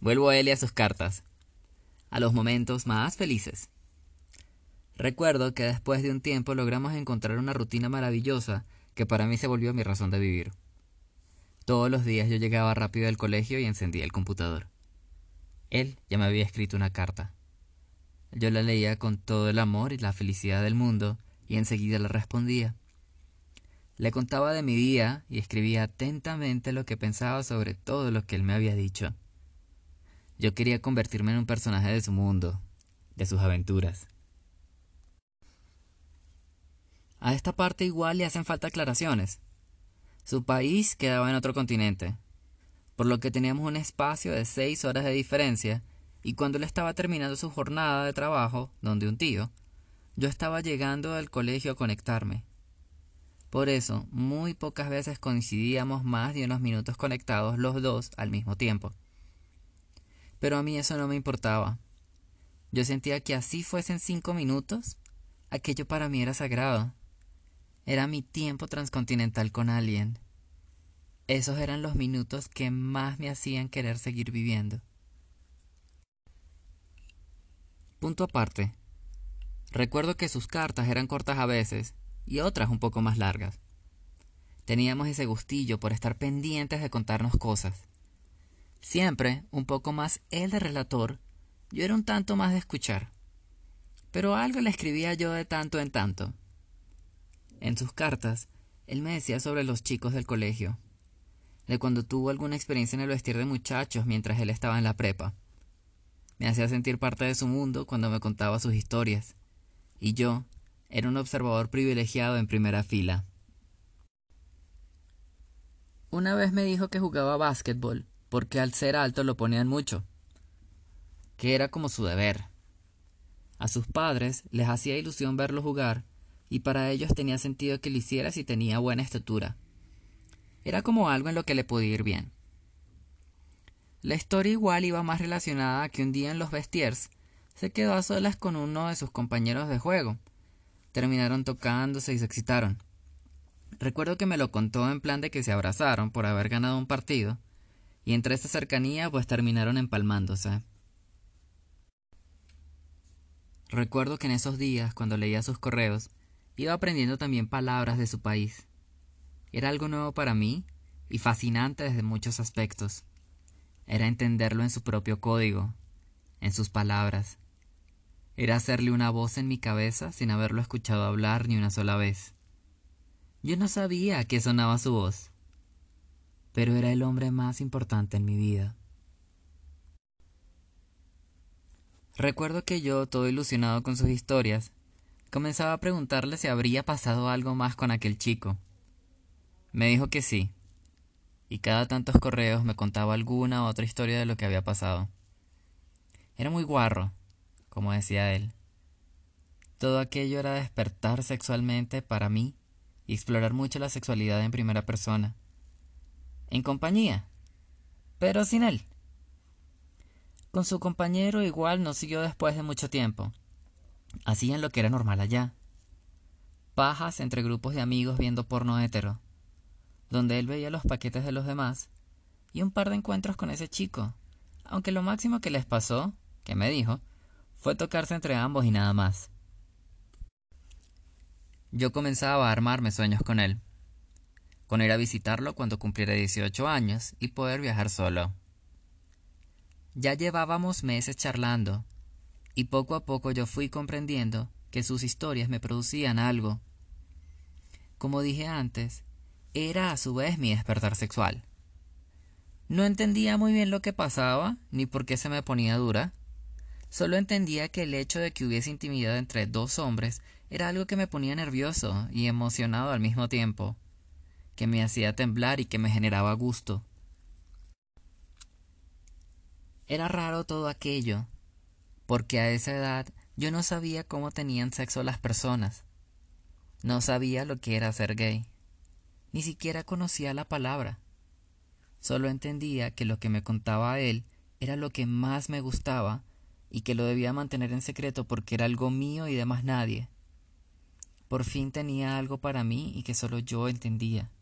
Vuelvo a él y a sus cartas, a los momentos más felices. Recuerdo que después de un tiempo logramos encontrar una rutina maravillosa que para mí se volvió mi razón de vivir. Todos los días yo llegaba rápido al colegio y encendía el computador. Él ya me había escrito una carta. Yo la leía con todo el amor y la felicidad del mundo y enseguida le respondía. Le contaba de mi día y escribía atentamente lo que pensaba sobre todo lo que él me había dicho. Yo quería convertirme en un personaje de su mundo, de sus aventuras. A esta parte igual le hacen falta aclaraciones. Su país quedaba en otro continente, por lo que teníamos un espacio de seis horas de diferencia, y cuando él estaba terminando su jornada de trabajo, donde un tío, yo estaba llegando al colegio a conectarme. Por eso, muy pocas veces coincidíamos más de unos minutos conectados los dos al mismo tiempo. Pero a mí eso no me importaba. Yo sentía que así fuesen cinco minutos, aquello para mí era sagrado. Era mi tiempo transcontinental con alguien. Esos eran los minutos que más me hacían querer seguir viviendo. Punto aparte. Recuerdo que sus cartas eran cortas a veces y otras un poco más largas. Teníamos ese gustillo por estar pendientes de contarnos cosas. Siempre un poco más él de relator, yo era un tanto más de escuchar. Pero algo le escribía yo de tanto en tanto. En sus cartas, él me decía sobre los chicos del colegio, de cuando tuvo alguna experiencia en el vestir de muchachos mientras él estaba en la prepa. Me hacía sentir parte de su mundo cuando me contaba sus historias, y yo era un observador privilegiado en primera fila. Una vez me dijo que jugaba básquetbol porque al ser alto lo ponían mucho, que era como su deber. A sus padres les hacía ilusión verlo jugar y para ellos tenía sentido que lo hiciera si tenía buena estatura. Era como algo en lo que le podía ir bien. La historia igual iba más relacionada a que un día en los vestiers se quedó a solas con uno de sus compañeros de juego. Terminaron tocándose y se excitaron. Recuerdo que me lo contó en plan de que se abrazaron por haber ganado un partido, y entre esta cercanía pues terminaron empalmándose. Recuerdo que en esos días, cuando leía sus correos, Iba aprendiendo también palabras de su país. Era algo nuevo para mí y fascinante desde muchos aspectos. Era entenderlo en su propio código, en sus palabras. Era hacerle una voz en mi cabeza sin haberlo escuchado hablar ni una sola vez. Yo no sabía qué sonaba su voz, pero era el hombre más importante en mi vida. Recuerdo que yo, todo ilusionado con sus historias, Comenzaba a preguntarle si habría pasado algo más con aquel chico. Me dijo que sí, y cada tantos correos me contaba alguna otra historia de lo que había pasado. Era muy guarro, como decía él. Todo aquello era despertar sexualmente para mí y explorar mucho la sexualidad en primera persona. En compañía, pero sin él. Con su compañero igual no siguió después de mucho tiempo. Hacían lo que era normal allá. Pajas entre grupos de amigos viendo porno hetero, donde él veía los paquetes de los demás, y un par de encuentros con ese chico, aunque lo máximo que les pasó, que me dijo, fue tocarse entre ambos y nada más. Yo comenzaba a armarme sueños con él, con ir a visitarlo cuando cumpliera 18 años y poder viajar solo. Ya llevábamos meses charlando, y poco a poco yo fui comprendiendo que sus historias me producían algo. Como dije antes, era a su vez mi despertar sexual. No entendía muy bien lo que pasaba, ni por qué se me ponía dura. Solo entendía que el hecho de que hubiese intimidad entre dos hombres era algo que me ponía nervioso y emocionado al mismo tiempo, que me hacía temblar y que me generaba gusto. Era raro todo aquello, porque a esa edad yo no sabía cómo tenían sexo las personas. No sabía lo que era ser gay. Ni siquiera conocía la palabra. Solo entendía que lo que me contaba él era lo que más me gustaba y que lo debía mantener en secreto porque era algo mío y de más nadie. Por fin tenía algo para mí y que solo yo entendía.